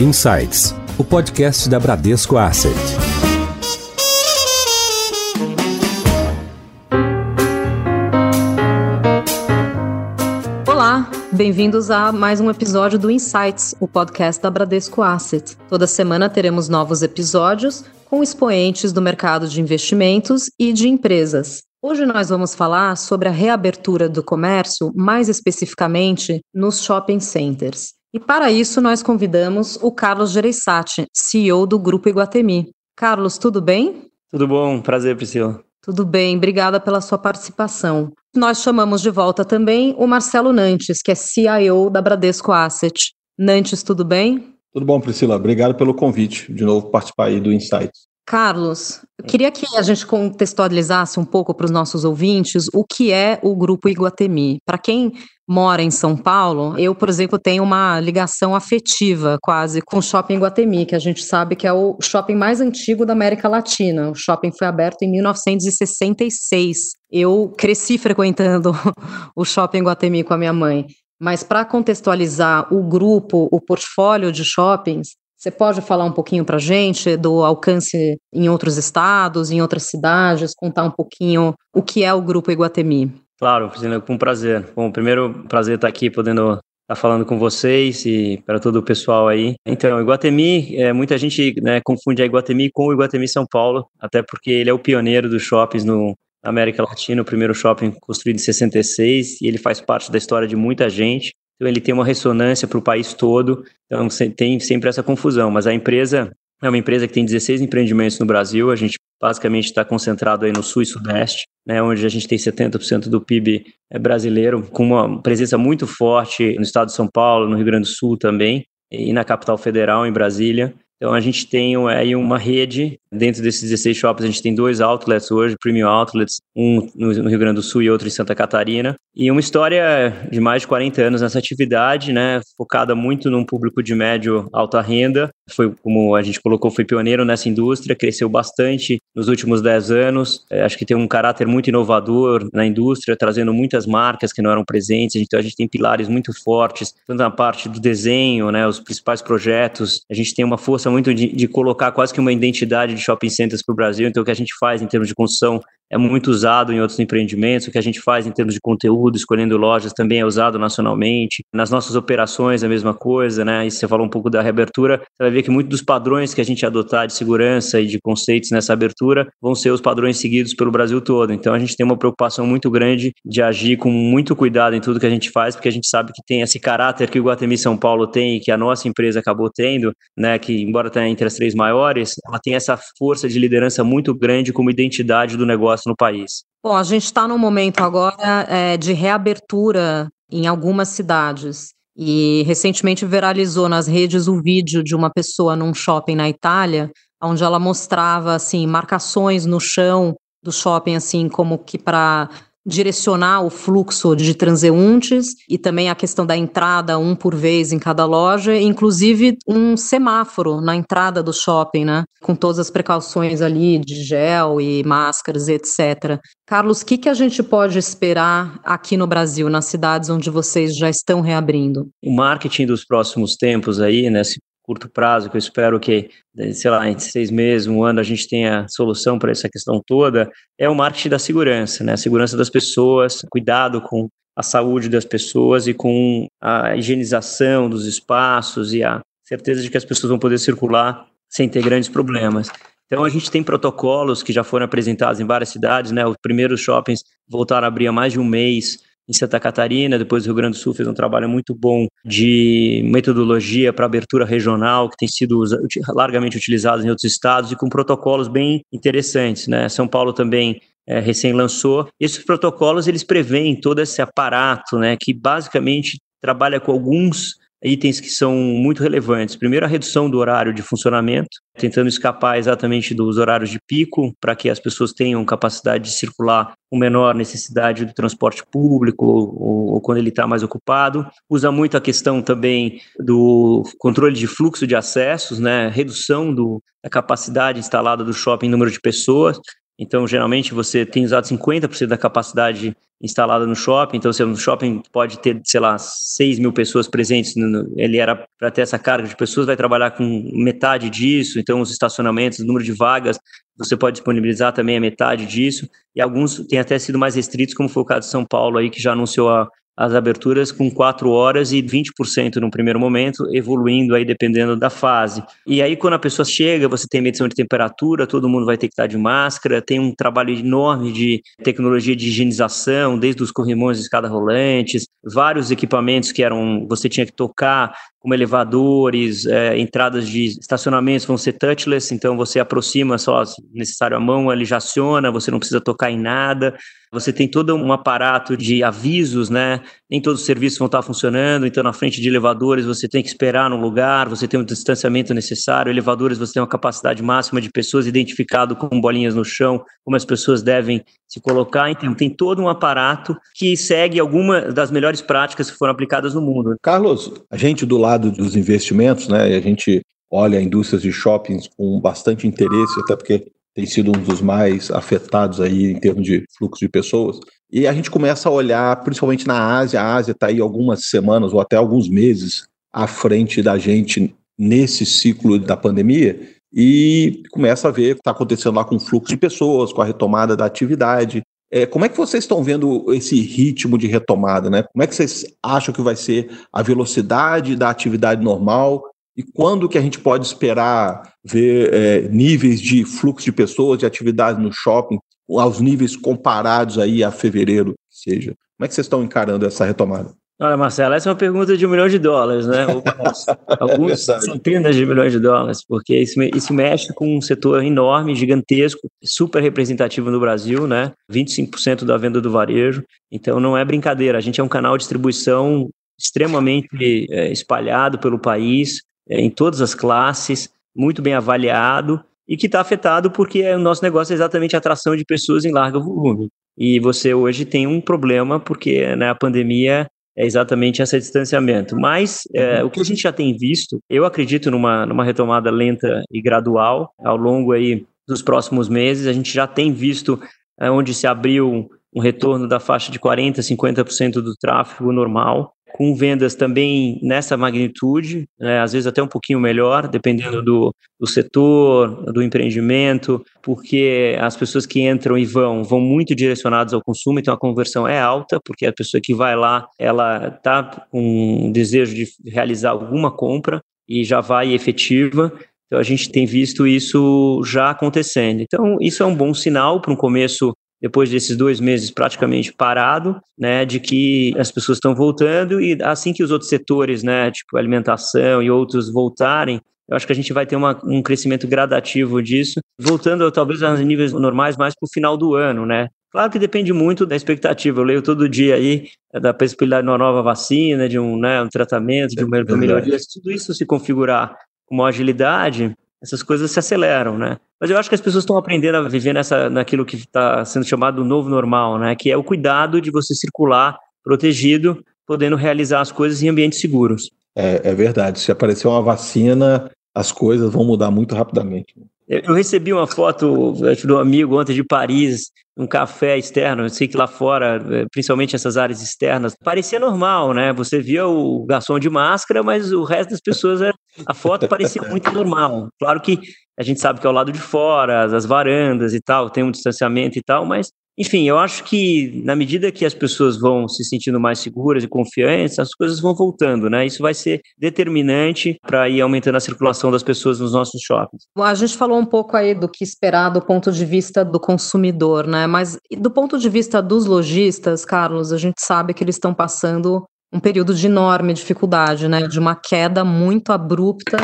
Insights, o podcast da Bradesco Asset. Olá, bem-vindos a mais um episódio do Insights, o podcast da Bradesco Asset. Toda semana teremos novos episódios com expoentes do mercado de investimentos e de empresas. Hoje nós vamos falar sobre a reabertura do comércio, mais especificamente nos shopping centers. E para isso nós convidamos o Carlos Gereissati, CEO do Grupo Iguatemi. Carlos, tudo bem? Tudo bom, prazer, Priscila. Tudo bem, obrigada pela sua participação. Nós chamamos de volta também o Marcelo Nantes, que é CIO da Bradesco Asset. Nantes, tudo bem? Tudo bom, Priscila. Obrigado pelo convite de novo participar aí do Insights. Carlos, eu queria que a gente contextualizasse um pouco para os nossos ouvintes o que é o Grupo Iguatemi. Para quem mora em São Paulo, eu, por exemplo, tenho uma ligação afetiva quase com o Shopping Iguatemi, que a gente sabe que é o shopping mais antigo da América Latina. O shopping foi aberto em 1966. Eu cresci frequentando o Shopping Iguatemi com a minha mãe. Mas para contextualizar o grupo, o portfólio de shoppings, você pode falar um pouquinho para a gente do alcance em outros estados, em outras cidades, contar um pouquinho o que é o Grupo Iguatemi? Claro, Priscila, com prazer. Bom, primeiro, prazer estar aqui podendo estar falando com vocês e para todo o pessoal aí. Então, Iguatemi, é, muita gente né, confunde a Iguatemi com o Iguatemi São Paulo, até porque ele é o pioneiro dos shoppings no, na América Latina, o primeiro shopping construído em 66, e ele faz parte da história de muita gente. Então, ele tem uma ressonância para o país todo, então tem sempre essa confusão. Mas a empresa é uma empresa que tem 16 empreendimentos no Brasil, a gente basicamente está concentrado aí no Sul e Sudeste, né, onde a gente tem 70% do PIB é, brasileiro, com uma presença muito forte no estado de São Paulo, no Rio Grande do Sul também, e na capital federal, em Brasília. Então a gente tem aí uma rede, dentro desses 16 shoppings, a gente tem dois outlets hoje, premium outlets, um no Rio Grande do Sul e outro em Santa Catarina. E uma história de mais de 40 anos nessa atividade, né, focada muito num público de médio alta renda. Foi, como a gente colocou, foi pioneiro nessa indústria, cresceu bastante nos últimos 10 anos. É, acho que tem um caráter muito inovador na indústria, trazendo muitas marcas que não eram presentes. Então a gente tem pilares muito fortes, tanto na parte do desenho, né, os principais projetos. A gente tem uma força muito de, de colocar quase que uma identidade de shopping centers para o Brasil. Então o que a gente faz em termos de construção é muito usado em outros empreendimentos. O que a gente faz em termos de conteúdo, escolhendo lojas, também é usado nacionalmente. Nas nossas operações, a mesma coisa, né? E você falou um pouco da reabertura, você vai ver que muitos dos padrões que a gente adotar de segurança e de conceitos nessa abertura vão ser os padrões seguidos pelo Brasil todo. Então, a gente tem uma preocupação muito grande de agir com muito cuidado em tudo que a gente faz, porque a gente sabe que tem esse caráter que o Guatemi São Paulo tem e que a nossa empresa acabou tendo, né? Que, embora tenha entre as três maiores, ela tem essa força de liderança muito grande como identidade do negócio negócio no país? Bom, a gente está num momento agora é, de reabertura em algumas cidades. E recentemente viralizou nas redes o vídeo de uma pessoa num shopping na Itália, onde ela mostrava assim marcações no chão do shopping, assim como que para direcionar o fluxo de transeuntes e também a questão da entrada um por vez em cada loja, inclusive um semáforo na entrada do shopping, né? Com todas as precauções ali de gel e máscaras, etc. Carlos, o que, que a gente pode esperar aqui no Brasil, nas cidades onde vocês já estão reabrindo? O marketing dos próximos tempos aí, né, curto prazo, que eu espero que, sei lá, em seis meses, um ano, a gente tenha solução para essa questão toda, é o marketing da segurança, né? A segurança das pessoas, cuidado com a saúde das pessoas e com a higienização dos espaços e a certeza de que as pessoas vão poder circular sem ter grandes problemas. Então a gente tem protocolos que já foram apresentados em várias cidades, né? Os primeiros shoppings voltaram a abrir há mais de um mês em Santa Catarina, depois o Rio Grande do Sul fez um trabalho muito bom de metodologia para abertura regional, que tem sido largamente utilizado em outros estados e com protocolos bem interessantes. Né? São Paulo também é, recém lançou. Esses protocolos eles preveem todo esse aparato, né, que basicamente trabalha com alguns itens que são muito relevantes. Primeiro, a redução do horário de funcionamento, tentando escapar exatamente dos horários de pico, para que as pessoas tenham capacidade de circular com menor necessidade do transporte público ou, ou quando ele está mais ocupado. Usa muito a questão também do controle de fluxo de acessos, né? redução do, da capacidade instalada do shopping em número de pessoas. Então, geralmente, você tem usado 50% da capacidade instalada no shopping. Então, se o shopping pode ter, sei lá, 6 mil pessoas presentes, ele era para ter essa carga de pessoas, vai trabalhar com metade disso. Então, os estacionamentos, o número de vagas, você pode disponibilizar também a metade disso. E alguns têm até sido mais restritos, como foi o caso de São Paulo, aí, que já anunciou a, as aberturas com 4 horas e 20% no primeiro momento, evoluindo aí dependendo da fase. E aí quando a pessoa chega, você tem medição de temperatura, todo mundo vai ter que estar de máscara, tem um trabalho enorme de tecnologia de higienização, desde os corrimões de escada rolantes, vários equipamentos que eram, você tinha que tocar, como elevadores, é, entradas de estacionamentos vão ser touchless, então você aproxima só, se necessário a mão, ele já aciona, você não precisa tocar em nada. Você tem todo um aparato de avisos, né? Nem todos os serviços vão estar funcionando, então na frente de elevadores você tem que esperar no lugar, você tem um distanciamento necessário, elevadores você tem uma capacidade máxima de pessoas identificado com bolinhas no chão, como as pessoas devem se colocar. Então tem todo um aparato que segue alguma das melhores práticas que foram aplicadas no mundo. Carlos, a gente do lado dos investimentos, né? A gente olha indústrias de shoppings com bastante interesse, até porque tem sido um dos mais afetados aí em termos de fluxo de pessoas. E a gente começa a olhar, principalmente na Ásia, a Ásia está aí algumas semanas ou até alguns meses à frente da gente nesse ciclo da pandemia e começa a ver o que está acontecendo lá com o fluxo de pessoas, com a retomada da atividade. É, como é que vocês estão vendo esse ritmo de retomada? Né? Como é que vocês acham que vai ser a velocidade da atividade normal e quando que a gente pode esperar ver é, níveis de fluxo de pessoas, de atividade no shopping, aos níveis comparados aí a fevereiro, seja? Como é que vocês estão encarando essa retomada? Olha, Marcelo, essa é uma pergunta de um milhão de dólares, né? Alguns é centenas de milhões de dólares, porque isso, isso mexe com um setor enorme, gigantesco, super representativo no Brasil, né? 25% da venda do varejo. Então não é brincadeira. A gente é um canal de distribuição extremamente é, espalhado pelo país, é, em todas as classes, muito bem avaliado e que está afetado porque o nosso negócio é exatamente a atração de pessoas em largo volume. E você hoje tem um problema porque né, a pandemia é exatamente esse distanciamento. Mas é, o que a gente já tem visto, eu acredito numa, numa retomada lenta e gradual ao longo aí dos próximos meses. A gente já tem visto é, onde se abriu um retorno da faixa de 40%, 50% do tráfego normal com vendas também nessa magnitude, né, às vezes até um pouquinho melhor, dependendo do, do setor, do empreendimento, porque as pessoas que entram e vão, vão muito direcionadas ao consumo, então a conversão é alta, porque a pessoa que vai lá, ela está com um desejo de realizar alguma compra e já vai efetiva, então a gente tem visto isso já acontecendo. Então isso é um bom sinal para um começo depois desses dois meses praticamente parado, né, de que as pessoas estão voltando e assim que os outros setores, né, tipo alimentação e outros voltarem, eu acho que a gente vai ter uma, um crescimento gradativo disso, voltando talvez a níveis normais mais para o final do ano, né? Claro que depende muito da expectativa. Eu leio todo dia aí é, da possibilidade de uma nova vacina, de um, né, um tratamento, de uma melhoria. Se tudo isso se configurar com uma agilidade, essas coisas se aceleram, né? Mas eu acho que as pessoas estão aprendendo a viver nessa, naquilo que está sendo chamado do novo normal, né? Que é o cuidado de você circular protegido, podendo realizar as coisas em ambientes seguros. É, é verdade. Se aparecer uma vacina, as coisas vão mudar muito rapidamente. Eu recebi uma foto de um amigo ontem de Paris, um café externo. Eu sei que lá fora, eh, principalmente essas áreas externas, parecia normal, né? Você via o garçom de máscara, mas o resto das pessoas, a foto parecia muito normal. Claro que a gente sabe que é ao lado de fora, as varandas e tal, tem um distanciamento e tal, mas enfim, eu acho que na medida que as pessoas vão se sentindo mais seguras e confiantes, as coisas vão voltando, né? Isso vai ser determinante para ir aumentando a circulação das pessoas nos nossos shoppings. A gente falou um pouco aí do que esperar do ponto de vista do consumidor, né? Mas do ponto de vista dos lojistas, Carlos, a gente sabe que eles estão passando um período de enorme dificuldade, né? De uma queda muito abrupta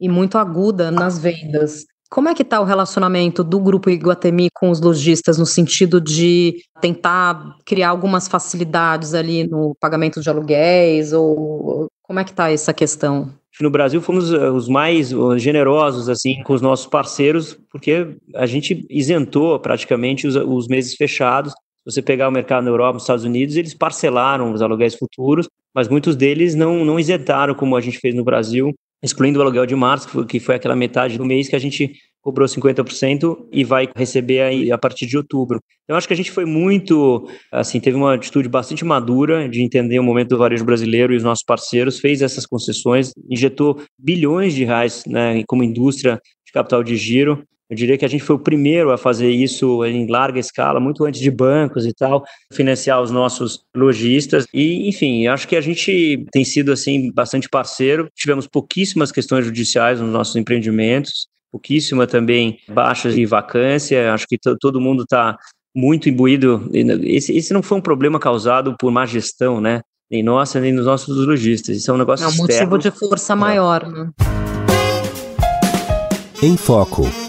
e muito aguda nas vendas. Como é que está o relacionamento do Grupo Iguatemi com os lojistas no sentido de tentar criar algumas facilidades ali no pagamento de aluguéis ou como é que está essa questão? No Brasil fomos eh, os mais generosos assim com os nossos parceiros, porque a gente isentou praticamente os, os meses fechados. Se você pegar o mercado na Europa, nos Estados Unidos, eles parcelaram os aluguéis futuros, mas muitos deles não, não isentaram como a gente fez no Brasil excluindo o aluguel de março, que foi aquela metade do mês que a gente cobrou 50% e vai receber aí a partir de outubro. Então, acho que a gente foi muito, assim, teve uma atitude bastante madura de entender o momento do varejo brasileiro e os nossos parceiros, fez essas concessões, injetou bilhões de reais né, como indústria de capital de giro. Eu diria que a gente foi o primeiro a fazer isso em larga escala, muito antes de bancos e tal, financiar os nossos lojistas. E, enfim, acho que a gente tem sido assim bastante parceiro. Tivemos pouquíssimas questões judiciais nos nossos empreendimentos pouquíssima também baixa de vacância. Acho que todo mundo está muito imbuído. Esse, esse não foi um problema causado por má gestão, né? Nem nossa, nem dos nossos lojistas. Isso é um negócio É um externo. motivo de força maior, né? Em Foco.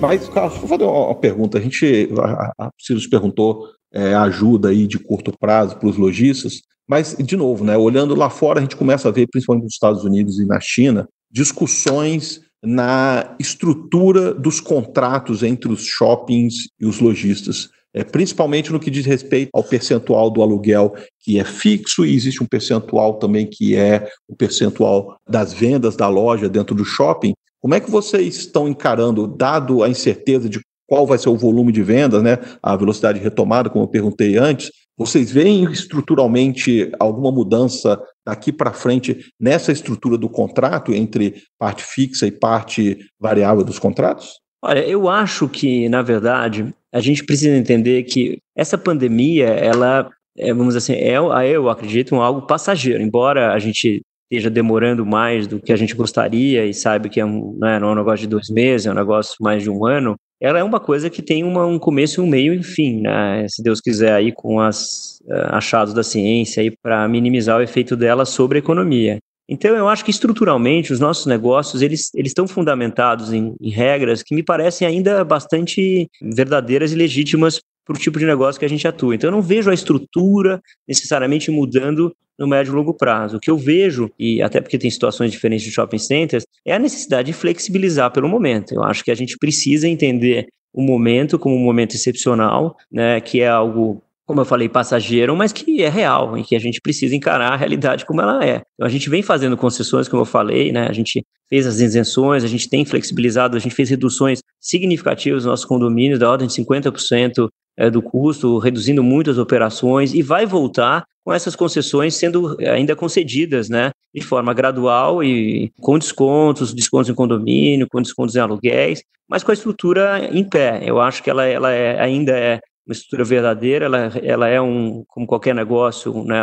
Mas, Carlos, vou fazer uma pergunta. A gente, a, a Ciro perguntou é, ajuda aí de curto prazo para os lojistas. Mas, de novo, né, olhando lá fora, a gente começa a ver, principalmente nos Estados Unidos e na China, discussões na estrutura dos contratos entre os shoppings e os lojistas. É, principalmente no que diz respeito ao percentual do aluguel que é fixo, e existe um percentual também que é o percentual das vendas da loja dentro do shopping. Como é que vocês estão encarando, dado a incerteza de qual vai ser o volume de vendas, né, a velocidade retomada, como eu perguntei antes, vocês veem estruturalmente alguma mudança daqui para frente nessa estrutura do contrato entre parte fixa e parte variável dos contratos? Olha, eu acho que, na verdade, a gente precisa entender que essa pandemia, ela, é, vamos dizer assim, é, eu acredito, um algo passageiro. Embora a gente esteja demorando mais do que a gente gostaria e saiba que é um, né, não é um negócio de dois meses, é um negócio mais de um ano, ela é uma coisa que tem uma, um começo um meio e um fim, né? Se Deus quiser aí com os eh, achados da ciência para minimizar o efeito dela sobre a economia. Então eu acho que estruturalmente os nossos negócios eles, eles estão fundamentados em, em regras que me parecem ainda bastante verdadeiras e legítimas para o tipo de negócio que a gente atua. Então eu não vejo a estrutura necessariamente mudando no médio e longo prazo. O que eu vejo, e até porque tem situações diferentes de shopping centers, é a necessidade de flexibilizar pelo momento. Eu acho que a gente precisa entender o momento como um momento excepcional, né, que é algo como eu falei, passageiro, mas que é real, em que a gente precisa encarar a realidade como ela é. Então, a gente vem fazendo concessões, como eu falei, né? A gente fez as isenções, a gente tem flexibilizado, a gente fez reduções significativas nos nossos condomínios, da ordem de 50% é, do custo, reduzindo muitas operações, e vai voltar com essas concessões sendo ainda concedidas, né, de forma gradual e com descontos, descontos em condomínio, com descontos em aluguéis, mas com a estrutura em pé. Eu acho que ela, ela é, ainda é uma estrutura verdadeira, ela, ela é um, como qualquer negócio, né,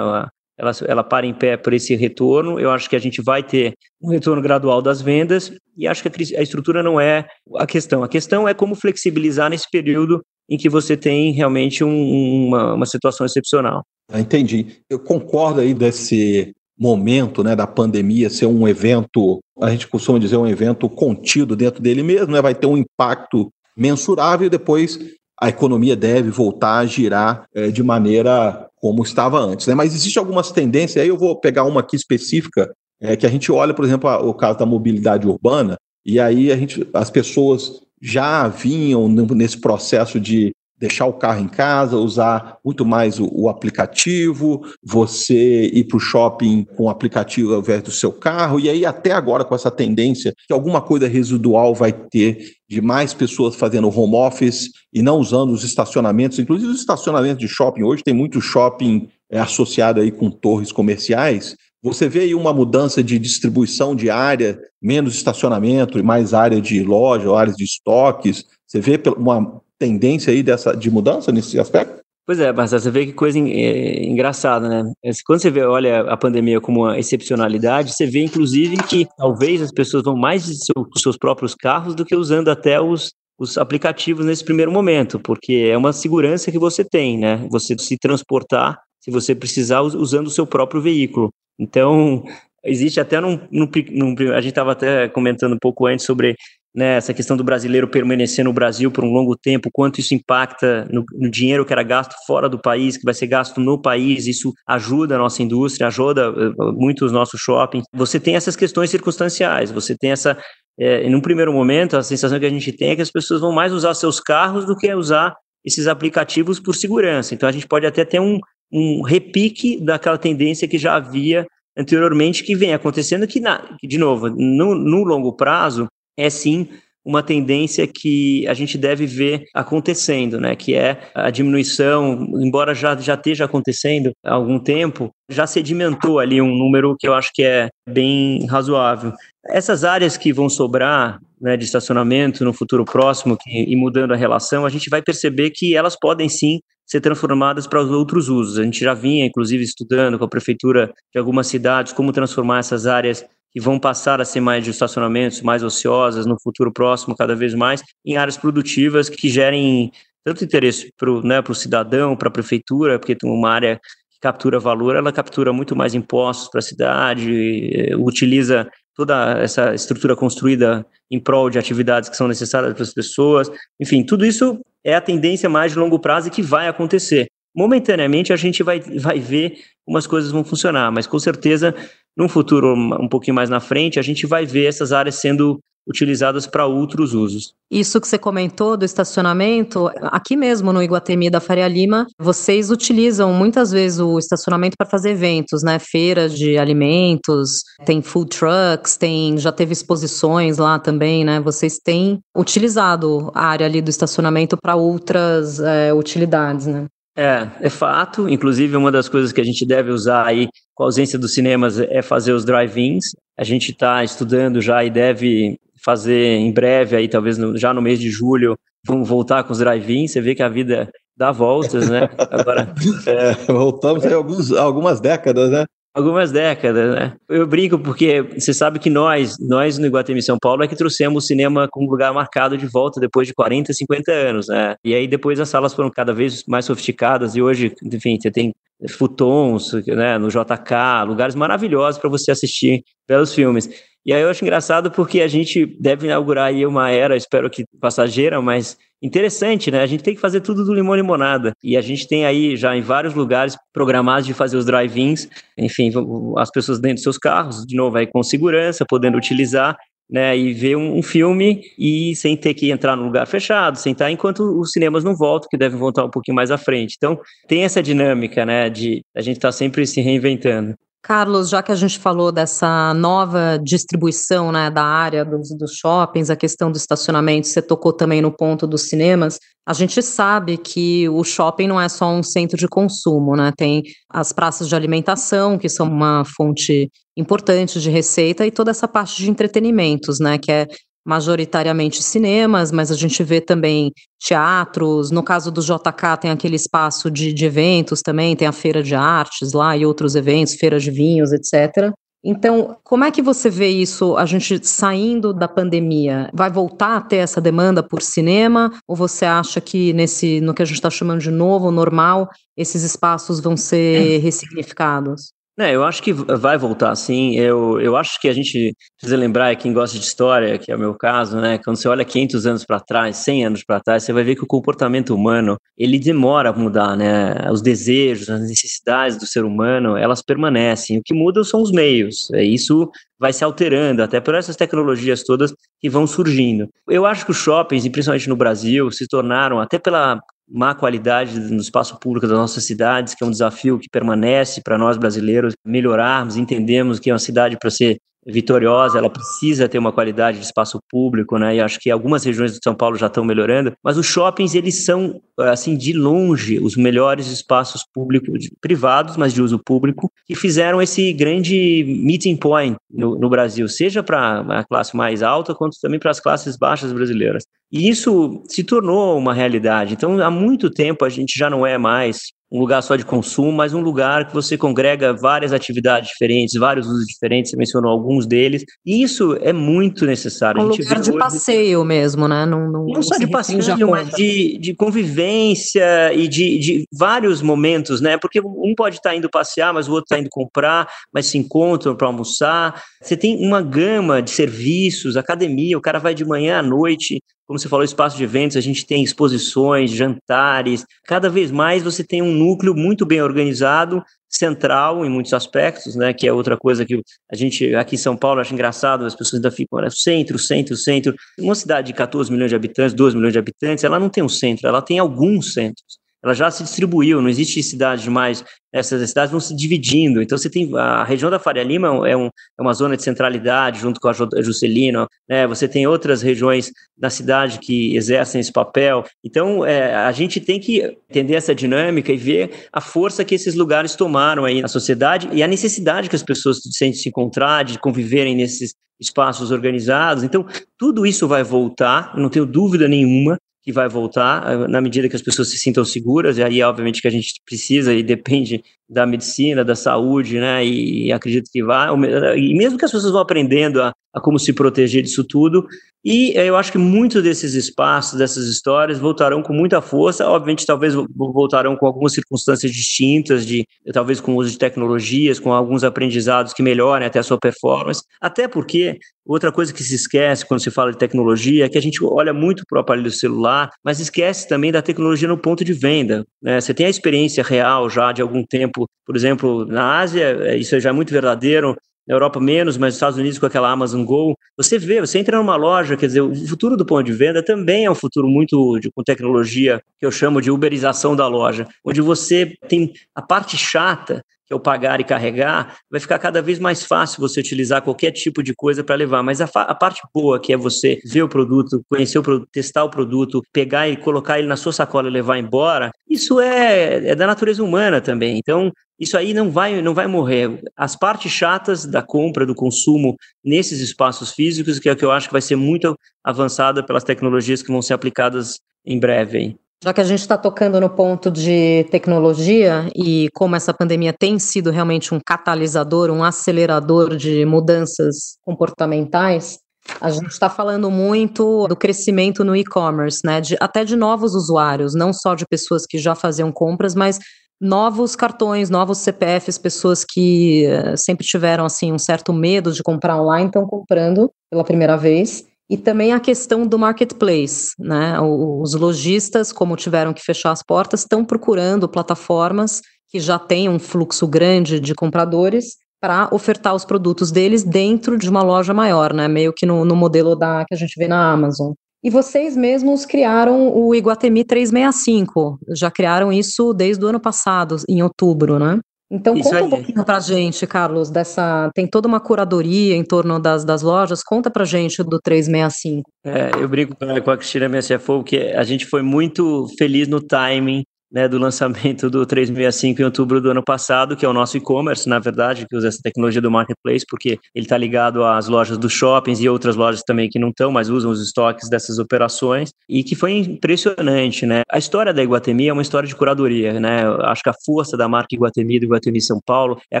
ela, ela para em pé por esse retorno. Eu acho que a gente vai ter um retorno gradual das vendas e acho que a, a estrutura não é a questão. A questão é como flexibilizar nesse período em que você tem realmente um, uma, uma situação excepcional. Ah, entendi. Eu concordo aí desse momento né, da pandemia ser um evento, a gente costuma dizer um evento contido dentro dele mesmo, né, vai ter um impacto mensurável e depois a economia deve voltar a girar é, de maneira como estava antes. Né? Mas existe algumas tendências, aí eu vou pegar uma aqui específica, é, que a gente olha, por exemplo, o caso da mobilidade urbana, e aí a gente, as pessoas já vinham nesse processo de deixar o carro em casa, usar muito mais o, o aplicativo, você ir para o shopping com o aplicativo ao invés do seu carro, e aí até agora com essa tendência que alguma coisa residual vai ter de mais pessoas fazendo home office e não usando os estacionamentos, inclusive os estacionamentos de shopping. Hoje tem muito shopping é, associado aí com torres comerciais. Você vê aí uma mudança de distribuição de área, menos estacionamento e mais área de loja, áreas de estoques. Você vê uma tendência aí dessa, de mudança nesse aspecto? Pois é, mas você vê que coisa é, engraçada, né? Quando você vê, olha a pandemia como uma excepcionalidade, você vê inclusive que talvez as pessoas vão mais de seu, seus próprios carros do que usando até os, os aplicativos nesse primeiro momento, porque é uma segurança que você tem, né? Você se transportar, se você precisar, usando o seu próprio veículo. Então, existe até num, num, num a gente estava até comentando um pouco antes sobre né, essa questão do brasileiro permanecer no Brasil por um longo tempo, quanto isso impacta no, no, dinheiro que era gasto fora do país, que vai ser gasto no país, isso ajuda a nossa indústria, ajuda uh, muito os nossos shoppings. Você tem essas questões circunstanciais, você tem essa, é, em um primeiro momento, a sensação que a gente tem é que as pessoas vão mais usar seus carros do que usar esses aplicativos por segurança. Então a gente pode até ter um, um repique daquela tendência que já havia anteriormente que vem acontecendo que, na, de novo, no, no longo prazo, é sim uma tendência que a gente deve ver acontecendo, né? Que é a diminuição, embora já, já esteja acontecendo há algum tempo, já sedimentou ali um número que eu acho que é bem razoável. Essas áreas que vão sobrar né, de estacionamento no futuro próximo que, e mudando a relação, a gente vai perceber que elas podem sim ser transformadas para os outros usos. A gente já vinha, inclusive, estudando com a prefeitura de algumas cidades como transformar essas áreas que vão passar a ser mais de estacionamentos, mais ociosas no futuro próximo, cada vez mais, em áreas produtivas que gerem tanto interesse para o né, cidadão, para a prefeitura, porque tem uma área que captura valor, ela captura muito mais impostos para a cidade, eh, utiliza toda essa estrutura construída em prol de atividades que são necessárias para as pessoas. Enfim, tudo isso é a tendência mais de longo prazo e que vai acontecer. Momentaneamente, a gente vai, vai ver como as coisas vão funcionar, mas com certeza num futuro um pouquinho mais na frente, a gente vai ver essas áreas sendo utilizadas para outros usos. Isso que você comentou do estacionamento, aqui mesmo no Iguatemi da Faria Lima, vocês utilizam muitas vezes o estacionamento para fazer eventos, né? Feiras de alimentos, tem food trucks, tem já teve exposições lá também, né? Vocês têm utilizado a área ali do estacionamento para outras é, utilidades, né? É, é fato. Inclusive, uma das coisas que a gente deve usar aí com a ausência dos cinemas é fazer os drive-ins. A gente está estudando já e deve fazer em breve, aí talvez no, já no mês de julho, vamos voltar com os drive-ins. Você vê que a vida dá voltas, né? Agora, é, voltamos aí alguns, algumas décadas, né? Algumas décadas, né? Eu brinco porque você sabe que nós, nós no Iguatemi São Paulo é que trouxemos o cinema com lugar marcado de volta depois de 40, 50 anos, né? E aí depois as salas foram cada vez mais sofisticadas e hoje, enfim, você tem futons, né, no JK, lugares maravilhosos para você assistir belos filmes. E aí eu acho engraçado porque a gente deve inaugurar aí uma era, espero que passageira, mas interessante, né? A gente tem que fazer tudo do limão e limonada. E a gente tem aí já em vários lugares programados de fazer os drive-ins, enfim, as pessoas dentro dos seus carros, de novo aí com segurança, podendo utilizar né, e ver um, um, filme e sem ter que entrar no lugar fechado, sentar enquanto os cinemas não voltam, que devem voltar um pouquinho mais à frente. Então, tem essa dinâmica, né, de a gente estar tá sempre se reinventando. Carlos, já que a gente falou dessa nova distribuição né, da área dos, dos shoppings, a questão do estacionamento, você tocou também no ponto dos cinemas, a gente sabe que o shopping não é só um centro de consumo, né? Tem as praças de alimentação, que são uma fonte importante de receita, e toda essa parte de entretenimentos, né? Que é majoritariamente cinemas, mas a gente vê também teatros. No caso do JK, tem aquele espaço de, de eventos também, tem a feira de artes lá e outros eventos, feiras de vinhos, etc. Então, como é que você vê isso, a gente saindo da pandemia? Vai voltar a ter essa demanda por cinema? Ou você acha que nesse, no que a gente está chamando de novo, normal, esses espaços vão ser ressignificados? É, eu acho que vai voltar, sim. Eu, eu acho que a gente precisa lembrar, quem gosta de história, que é o meu caso, né? Quando você olha 500 anos para trás, 100 anos para trás, você vai ver que o comportamento humano, ele demora a mudar, né? Os desejos, as necessidades do ser humano, elas permanecem. O que muda são os meios. É, isso vai se alterando, até por essas tecnologias todas que vão surgindo. Eu acho que os shoppings, principalmente no Brasil, se tornaram, até pela má qualidade no espaço público das nossas cidades, que é um desafio que permanece para nós brasileiros melhorarmos, entendemos que é uma cidade para ser vitoriosa, ela precisa ter uma qualidade de espaço público, né? E acho que algumas regiões de São Paulo já estão melhorando, mas os shoppings eles são assim de longe os melhores espaços públicos privados, mas de uso público, que fizeram esse grande meeting point no, no Brasil, seja para a classe mais alta quanto também para as classes baixas brasileiras. E isso se tornou uma realidade. Então, há muito tempo a gente já não é mais um lugar só de consumo, mas um lugar que você congrega várias atividades diferentes, vários usos diferentes, você mencionou alguns deles, e isso é muito necessário. Um lugar de hoje... passeio mesmo, né? Não, não, não só de passeio, mas de, de convivência e de, de vários momentos, né? Porque um pode estar indo passear, mas o outro está indo comprar, mas se encontram para almoçar. Você tem uma gama de serviços, academia, o cara vai de manhã à noite, como você falou, espaço de eventos, a gente tem exposições, jantares. Cada vez mais você tem um núcleo muito bem organizado, central em muitos aspectos, né? Que é outra coisa que a gente aqui em São Paulo acha engraçado, as pessoas ainda ficam, né, centro, centro, centro. Uma cidade de 14 milhões de habitantes, 12 milhões de habitantes, ela não tem um centro, ela tem alguns centros. Ela já se distribuiu, não existe cidade mais, essas cidades vão se dividindo, então você tem, a região da Faria Lima é, um, é uma zona de centralidade junto com a Juscelino, né, você tem outras regiões da cidade que exercem esse papel, então é, a gente tem que entender essa dinâmica e ver a força que esses lugares tomaram aí na sociedade e a necessidade que as pessoas sentem se encontrar, de conviverem nesses espaços organizados, então tudo isso vai voltar, não tenho dúvida nenhuma, que vai voltar eh, na medida que as pessoas se sintam seguras, e aí, obviamente, que a gente precisa e depende da medicina, da saúde, né? E, acredito que vai, e mesmo que as pessoas vão aprendendo a, a como se proteger disso tudo, e eu acho que muitos desses espaços, dessas histórias, voltarão com muita força. Obviamente, talvez voltarão com algumas circunstâncias distintas, de talvez com o uso de tecnologias, com alguns aprendizados que melhorem até a sua performance. Até porque outra coisa que se esquece quando se fala de tecnologia é que a gente olha muito para o aparelho celular, mas esquece também da tecnologia no ponto de venda. Né? Você tem a experiência real já de algum tempo, por exemplo, na Ásia, é, isso já é muito verdadeiro na Europa menos, mas nos Estados Unidos com aquela Amazon Go, você vê, você entra numa loja, quer dizer, o futuro do ponto de venda também é um futuro muito de, com tecnologia que eu chamo de uberização da loja, onde você tem a parte chata o pagar e carregar, vai ficar cada vez mais fácil você utilizar qualquer tipo de coisa para levar. Mas a, a, parte boa, que é você ver o produto, conhecer o produto, testar o produto, pegar e colocar ele na sua sacola e levar embora, isso é, é da natureza humana também. Então, isso aí não vai, não vai morrer. As partes chatas da compra, do consumo nesses espaços físicos, que é o que eu acho que vai ser muito avançada pelas tecnologias que vão ser aplicadas em breve. Hein? Já que a gente está tocando no ponto de tecnologia e como essa pandemia tem sido realmente um catalisador, um acelerador de mudanças comportamentais, a gente está falando muito do crescimento no e-commerce, né? De, até de novos usuários, não só de pessoas que já faziam compras, mas novos cartões, novos CPFs, pessoas que uh, sempre tiveram assim um certo medo de comprar online estão comprando pela primeira vez. E também a questão do marketplace, né? Os lojistas, como tiveram que fechar as portas, estão procurando plataformas que já têm um fluxo grande de compradores para ofertar os produtos deles dentro de uma loja maior, né? Meio que no, no modelo da que a gente vê na Amazon. E vocês mesmos criaram o Iguatemi 365, já criaram isso desde o ano passado, em outubro, né? Então, Isso conta aí. um pouquinho pra gente, Carlos, dessa. Tem toda uma curadoria em torno das, das lojas. Conta pra gente do 365. É, eu brinco com a Cristina, minha CFO, que a gente foi muito feliz no timing né, do lançamento do 365 em outubro do ano passado, que é o nosso e-commerce, na verdade, que usa essa tecnologia do marketplace, porque ele está ligado às lojas dos shoppings e outras lojas também que não estão, mas usam os estoques dessas operações, e que foi impressionante, né? A história da Iguatemi é uma história de curadoria, né? Acho que a força da marca Iguatemi, do Iguatemi São Paulo, é a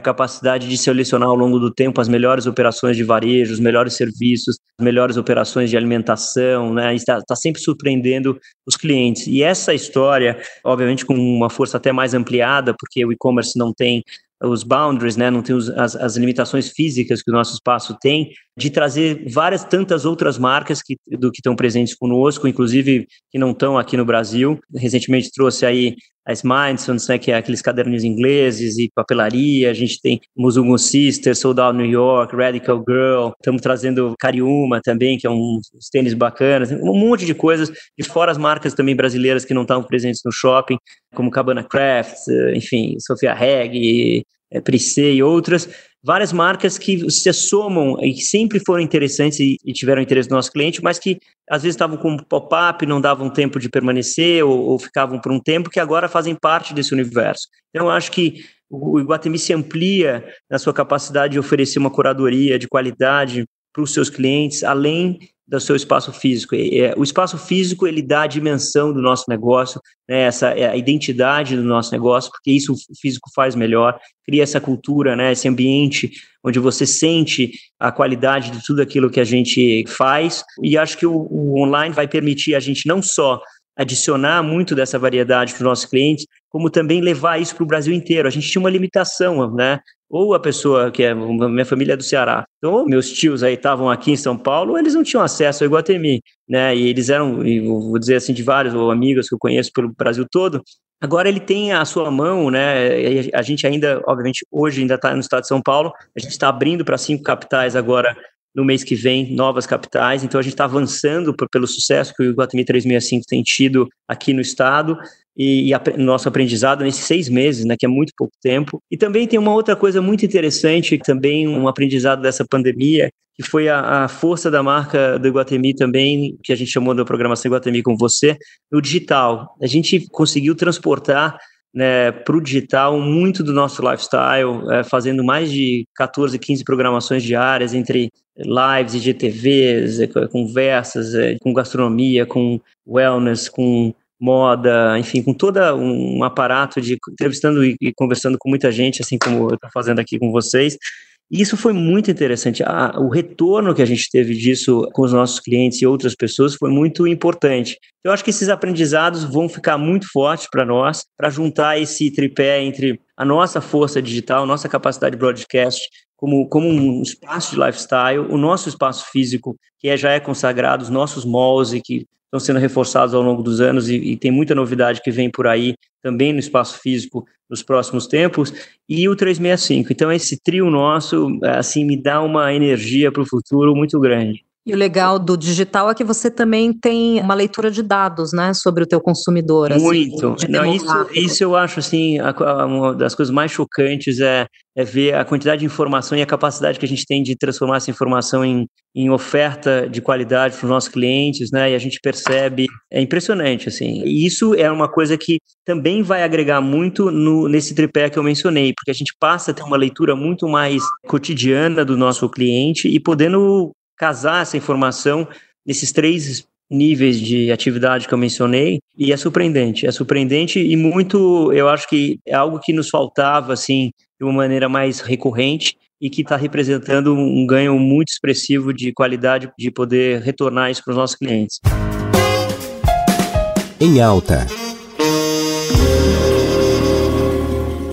capacidade de selecionar ao longo do tempo as melhores operações de varejo, os melhores serviços, as melhores operações de alimentação, né? Está, está sempre surpreendendo os clientes. E essa história, obviamente, com uma força até mais ampliada, porque o e-commerce não tem os boundaries, né, não tem os, as, as, limitações físicas que o nosso espaço tem, de trazer várias tantas outras marcas que, do que estão presentes conosco, inclusive que não estão aqui no Brasil. Recentemente trouxe aí as Mindsons, né, que é aqueles cadernos ingleses e papelaria, a gente tem Musumo Sisters, Sold Out New York, Radical Girl, estamos trazendo Cariuma também, que é um tênis bacanas, um monte de coisas, e fora as marcas também brasileiras que não estavam presentes no shopping, como Cabana Crafts, enfim, Sofia Reg, é, Prissé e outras, várias marcas que se somam e que sempre foram interessantes e, tiveram interesse do nosso cliente, mas que às vezes estavam com pop-up, não davam tempo de permanecer ou, ou, ficavam por um tempo, que agora fazem parte desse universo. Então, eu acho que o Iguatemi se amplia na sua capacidade de oferecer uma curadoria de qualidade para os seus clientes, além do seu espaço físico. É, o espaço físico ele dá a dimensão do nosso negócio, né, essa é a identidade do nosso negócio, porque isso o físico faz melhor, cria essa cultura, né, esse ambiente onde você sente a qualidade de tudo aquilo que a gente faz. E acho que o, o online vai permitir a gente não só adicionar muito dessa variedade para os nossos clientes, como também levar isso para o Brasil inteiro. A gente tinha uma limitação, né? Ou a pessoa que é minha família é do Ceará, então meus tios aí estavam aqui em São Paulo, eles não tinham acesso ao Iguatemi, né? E eles eram, vou dizer assim, de vários ou amigos que eu conheço pelo Brasil todo. Agora ele tem a sua mão, né? A gente ainda, obviamente, hoje ainda está no estado de São Paulo. A gente está abrindo para cinco capitais agora no mês que vem novas capitais. Então a gente está avançando pelo sucesso que o Iguatemi 365 tem tido aqui no estado. E, e nosso aprendizado nesses seis meses, né, que é muito pouco tempo. E também tem uma outra coisa muito interessante, também um aprendizado dessa pandemia, que foi a, a, força da marca do Iguatemi também, que a gente chamou da programação Iguatemi com você, no digital. A gente conseguiu transportar né, para o digital muito do nosso lifestyle, é, fazendo mais de 14, 15 programações diárias entre lives, IGTVs, é, conversas é, com gastronomia, com wellness, com moda, enfim, com todo um aparato de entrevistando e, conversando com muita gente, assim como eu estou fazendo aqui com vocês. E isso foi muito interessante. Ah, o retorno que a gente teve disso com os nossos clientes e outras pessoas foi muito importante. Eu acho que esses aprendizados vão ficar muito fortes para nós, para juntar esse tripé entre a nossa força digital, nossa capacidade de broadcast, como, como um espaço de lifestyle, o nosso espaço físico, que é, já é consagrado, os nossos malls e que estão sendo reforçados ao longo dos anos e, e, tem muita novidade que vem por aí também no espaço físico nos próximos tempos, e o 365. Então, esse trio nosso, assim, me dá uma energia para o futuro muito grande. E o legal do digital é que você também tem uma leitura de dados, né, sobre o teu consumidor. Assim, Muito. Assim, Não, isso, isso eu acho, assim, a, a, uma das coisas mais chocantes é, é ver a quantidade de informação e a capacidade que a gente tem de transformar essa informação em, em oferta de qualidade para os nossos clientes, né, e a gente percebe, é impressionante, assim. E isso é uma coisa que também vai agregar muito no, nesse tripé que eu mencionei, porque a gente passa a ter uma leitura muito mais cotidiana do nosso cliente e podendo casar essa informação nesses três níveis de atividade que eu mencionei e é surpreendente, é surpreendente e muito, eu acho que é algo que nos faltava assim de uma maneira mais recorrente e que está representando um ganho muito expressivo de qualidade de poder retornar isso para os nossos clientes. Em alta.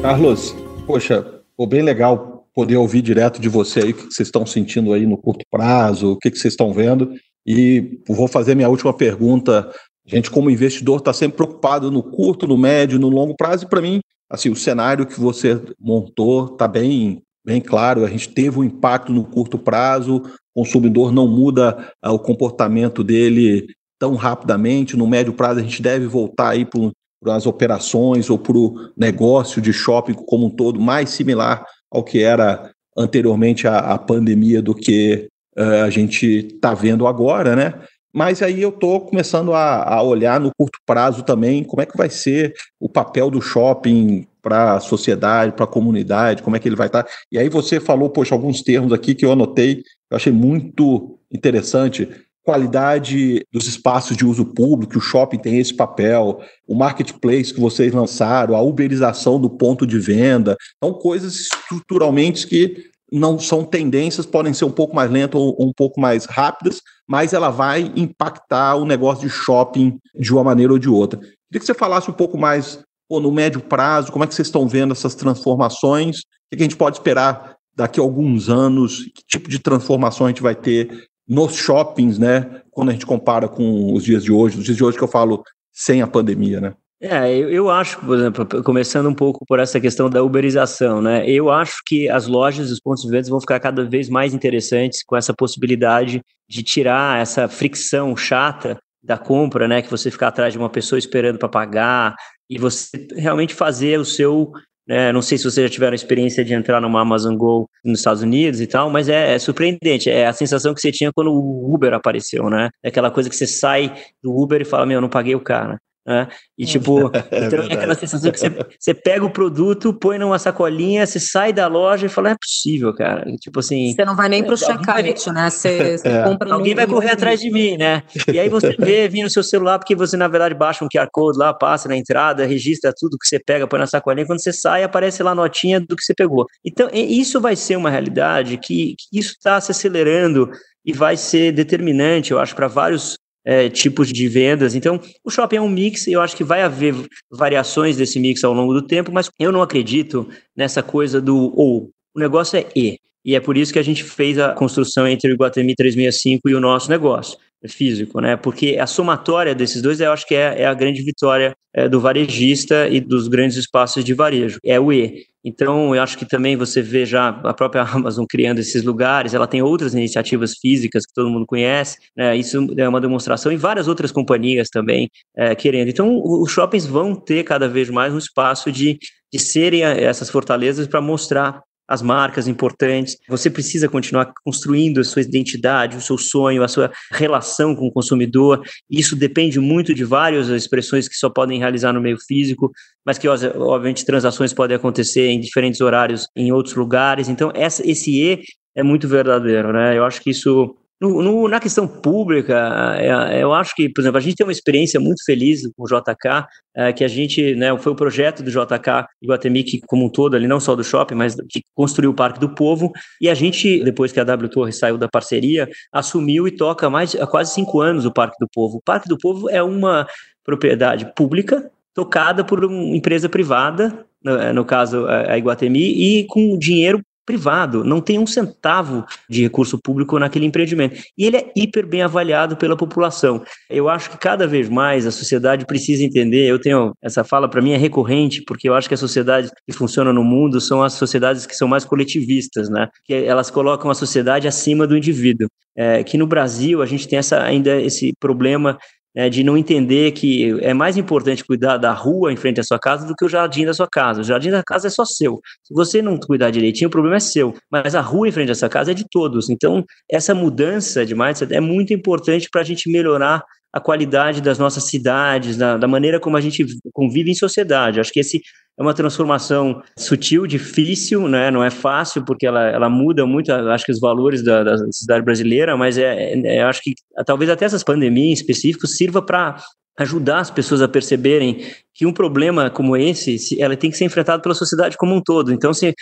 Carlos, poxa, foi bem legal poder ouvir direto de você aí o que vocês estão sentindo aí no curto prazo, o que vocês estão vendo. E vou fazer minha última pergunta. A gente, como investidor, está sempre preocupado no curto, no médio, no longo prazo. E para mim, assim, o cenário que você montou está bem, bem claro. A gente teve um impacto no curto prazo. O consumidor não muda uh, o comportamento dele tão rapidamente. No médio prazo, a gente deve voltar aí para as operações ou para o negócio de shopping como um todo mais similar ao que era anteriormente a, a pandemia do que uh, a gente está vendo agora, né? Mas aí eu estou começando a, a, olhar no curto prazo também como é que vai ser o papel do shopping para a sociedade, para a comunidade, como é que ele vai estar. Tá. E aí você falou, poxa, alguns termos aqui que eu anotei, eu achei muito interessante qualidade dos espaços de uso público, o shopping tem esse papel, o marketplace que vocês lançaram, a uberização do ponto de venda, são coisas estruturalmente que não são tendências, podem ser um pouco mais lentas ou um pouco mais rápidas, mas ela vai impactar o negócio de shopping de uma maneira ou de outra. Queria que você falasse um pouco mais pô, no médio prazo, como é que vocês estão vendo essas transformações, o que a gente pode esperar daqui a alguns anos, que tipo de transformação a gente vai ter nos shoppings, né? Quando a gente compara com os dias de hoje, os dias de hoje que eu falo sem a pandemia, né? É, eu, eu acho, por exemplo, começando um pouco por essa questão da uberização, né? Eu acho que as lojas e os pontos de venda vão ficar cada vez mais interessantes com essa possibilidade de tirar essa fricção chata da compra, né? Que você ficar atrás de uma pessoa esperando para pagar e você realmente fazer o seu né? Não sei se vocês já tiveram a experiência de entrar numa Amazon Go nos Estados Unidos e tal, mas é, é, surpreendente. É a sensação que você tinha quando o Uber apareceu, né? É aquela coisa que você sai do Uber e fala, meu, eu não paguei o cara. Né? E tipo, é então é aquela sensação que você, você pega o produto, põe numa sacolinha, você sai da loja e fala, é possível, cara. Tipo assim. Você não vai nem pro checkout, né? Você, você é. compra Alguém vai correr atrás de mim, né? E aí você vê, vir no seu celular, porque você, na verdade, baixa um QR Code lá, passa na entrada, registra tudo que você pega, põe na sacolinha, quando você sai, aparece lá a notinha do que você pegou. Então, isso vai ser uma realidade que, que isso está se acelerando e vai ser determinante, eu acho, para vários é, tipos de vendas. Então, o shopping é um mix, eu acho que vai haver variações desse mix ao longo do tempo, mas eu não acredito nessa coisa do ou. O negócio é e. E é por isso que a gente fez a construção entre o Iguatemi 365 e o nosso negócio. Físico, né? Porque a somatória desses dois, eu acho que é, é a grande vitória é, do varejista e dos grandes espaços de varejo. É o E. Então, eu acho que também você vê já a própria Amazon criando esses lugares, ela tem outras iniciativas físicas que todo mundo conhece, né? isso é uma demonstração, e várias outras companhias também é, querendo. Então, os shoppings vão ter cada vez mais um espaço de, de serem essas fortalezas para mostrar as marcas importantes. Você precisa continuar construindo a sua identidade, o seu sonho, a sua relação com o consumidor. Isso depende muito de várias expressões que só podem realizar no meio físico, mas que, obviamente, transações podem acontecer em diferentes horários em outros lugares. Então, essa, esse E é muito verdadeiro, né? Eu acho que isso no, no, na questão pública, é, eu acho que, por exemplo, a gente tem uma experiência muito feliz com o JK, é, que a gente, né, foi o projeto do JK Iguatemi, que como um todo, ali não só do shopping, mas que construiu o Parque do Povo, e a gente, depois que a W Torre saiu da parceria, assumiu e toca mais, há quase cinco anos o Parque do Povo. O Parque do Povo é uma propriedade pública, tocada por uma empresa privada, no, no caso a Iguatemi, e com dinheiro privado, não tem um centavo de recurso público naquele empreendimento. E ele é hiper bem avaliado pela população. Eu acho que cada vez mais a sociedade precisa entender, eu tenho essa fala para mim é recorrente, porque eu acho que as sociedades que funcionam no mundo são as sociedades que são mais coletivistas, né? Que elas colocam a sociedade acima do indivíduo. É, que no Brasil a gente tem essa, ainda esse problema né, de não entender que é mais importante cuidar da rua em frente à sua casa do que o jardim da sua casa. O jardim da casa é só seu. Se você não cuidar direitinho, o problema é seu. Mas a rua em frente à sua casa é de todos. Então, essa mudança de mindset é muito importante para a gente melhorar a qualidade das nossas cidades, da, da, maneira como a gente convive em sociedade. Acho que esse é uma transformação sutil, difícil, né? não é fácil, porque ela, ela muda muito, acho que os valores da, da cidade brasileira, mas é, é, acho que talvez até essas pandemias em específico sirva para ajudar as pessoas a perceberem que um problema como esse, ela tem que ser enfrentado pela sociedade como um todo. Então, se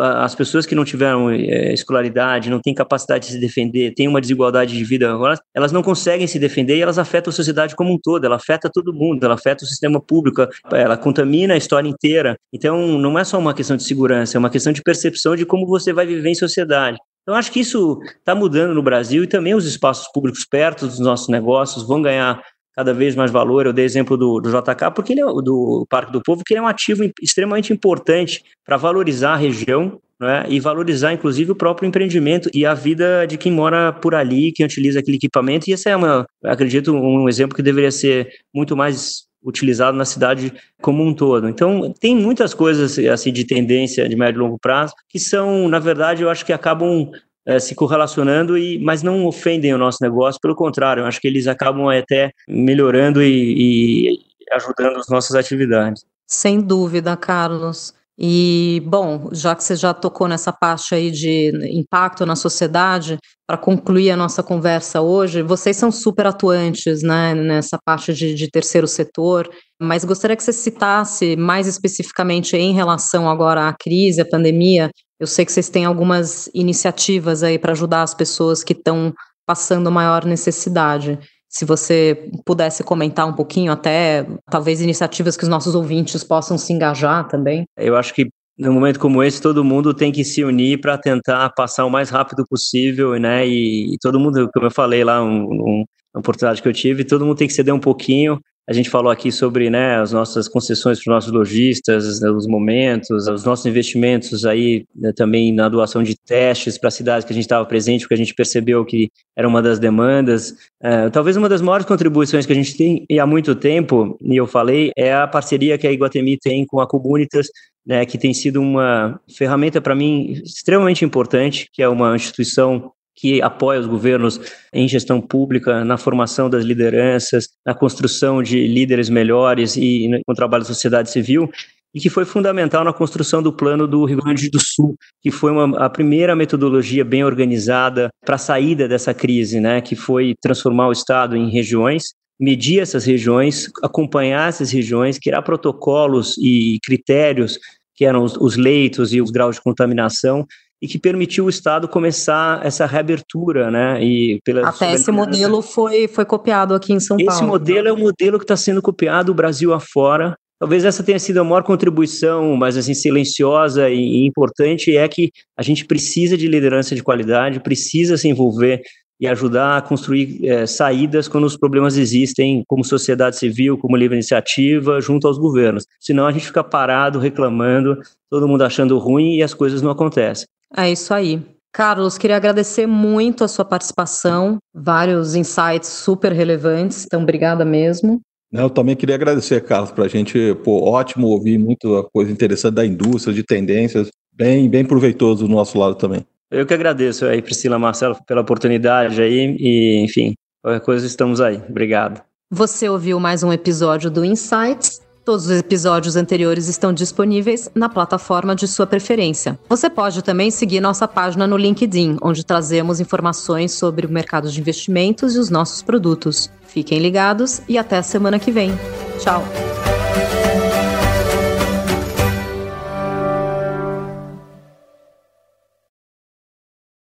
as pessoas que não tiveram é, escolaridade, não têm capacidade de se defender, têm uma desigualdade de vida, elas não conseguem se defender e elas afetam a sociedade como um todo, ela afeta todo mundo, ela afeta o sistema público, ela contamina a história inteira. Então, não é só uma questão de segurança, é uma questão de percepção de como você vai viver em sociedade. Então, acho que isso está mudando no Brasil e também os espaços públicos perto dos nossos negócios vão ganhar cada vez mais valor. Eu dei exemplo do, do JK, porque ele é do Parque do Povo, que ele é um ativo extremamente importante para valorizar a região né, e valorizar, inclusive, o próprio empreendimento e a vida de quem mora por ali, quem utiliza aquele equipamento. E esse é, uma, acredito, um exemplo que deveria ser muito mais utilizado na cidade como um todo. Então, tem muitas coisas assim de tendência de médio e longo prazo que são, na verdade, eu acho que acabam é, se correlacionando, e, mas não ofendem o nosso negócio, pelo contrário, acho que eles acabam até melhorando e, e ajudando as nossas atividades. Sem dúvida, Carlos. E, bom, já que você já tocou nessa parte aí de impacto na sociedade, para concluir a nossa conversa hoje, vocês são super atuantes né, nessa parte de, de, terceiro setor, mas gostaria que você citasse mais especificamente em relação agora à crise, à pandemia, eu sei que vocês têm algumas iniciativas aí para ajudar as pessoas que estão passando maior necessidade. Se você pudesse comentar um pouquinho, até talvez iniciativas que os nossos ouvintes possam se engajar também. Eu acho que num momento como esse, todo mundo tem que se unir para tentar passar o mais rápido possível, né? E, e, todo mundo, como eu falei lá, um, um, uma oportunidade que eu tive, todo mundo tem que ceder um pouquinho a gente falou aqui sobre né, as nossas concessões para os nossos lojistas, os momentos, os nossos investimentos aí né, também na doação de testes para cidades que a gente estava presente, porque a gente percebeu que era uma das demandas. É, talvez uma das maiores contribuições que a gente tem e há muito tempo, e eu falei, é a parceria que a Iguatemi tem com a Comunitas, né, que tem sido uma ferramenta para mim extremamente importante, que é uma instituição que apoia os governos em gestão pública, na formação das lideranças, na construção de líderes melhores e no trabalho da sociedade civil, e que foi fundamental na construção do plano do Rio Grande do Sul, que foi uma, a primeira metodologia bem organizada para a saída dessa crise, né, que foi transformar o Estado em regiões, medir essas regiões, acompanhar essas regiões, criar protocolos e critérios que eram os, os leitos e os graus de contaminação e que permitiu o Estado começar essa reabertura, né? E pela Até esse modelo foi, foi copiado aqui em São esse Paulo. Esse modelo é o modelo que está sendo copiado o Brasil afora. Talvez essa tenha sido a maior contribuição, mas assim silenciosa e importante é que a gente precisa de liderança de qualidade, precisa se envolver e ajudar a construir é, saídas quando os problemas existem, como sociedade civil, como livre iniciativa, junto aos governos. Senão a gente fica parado, reclamando, todo mundo achando ruim e as coisas não acontecem. É isso aí. Carlos, queria agradecer muito a sua participação, vários insights super relevantes, então obrigada mesmo. Eu também queria agradecer, Carlos, para a gente, pô, ótimo ouvir muita coisa interessante da indústria, de tendências, bem, bem proveitoso do nosso lado também. Eu que agradeço aí, Priscila Marcelo, pela oportunidade aí e, enfim, qualquer coisa estamos aí. Obrigado. Você ouviu mais um episódio do Insights? Todos os episódios anteriores estão disponíveis na plataforma de sua preferência. Você pode também seguir nossa página no LinkedIn, onde trazemos informações sobre o mercado de investimentos e os nossos produtos. Fiquem ligados e até a semana que vem. Tchau!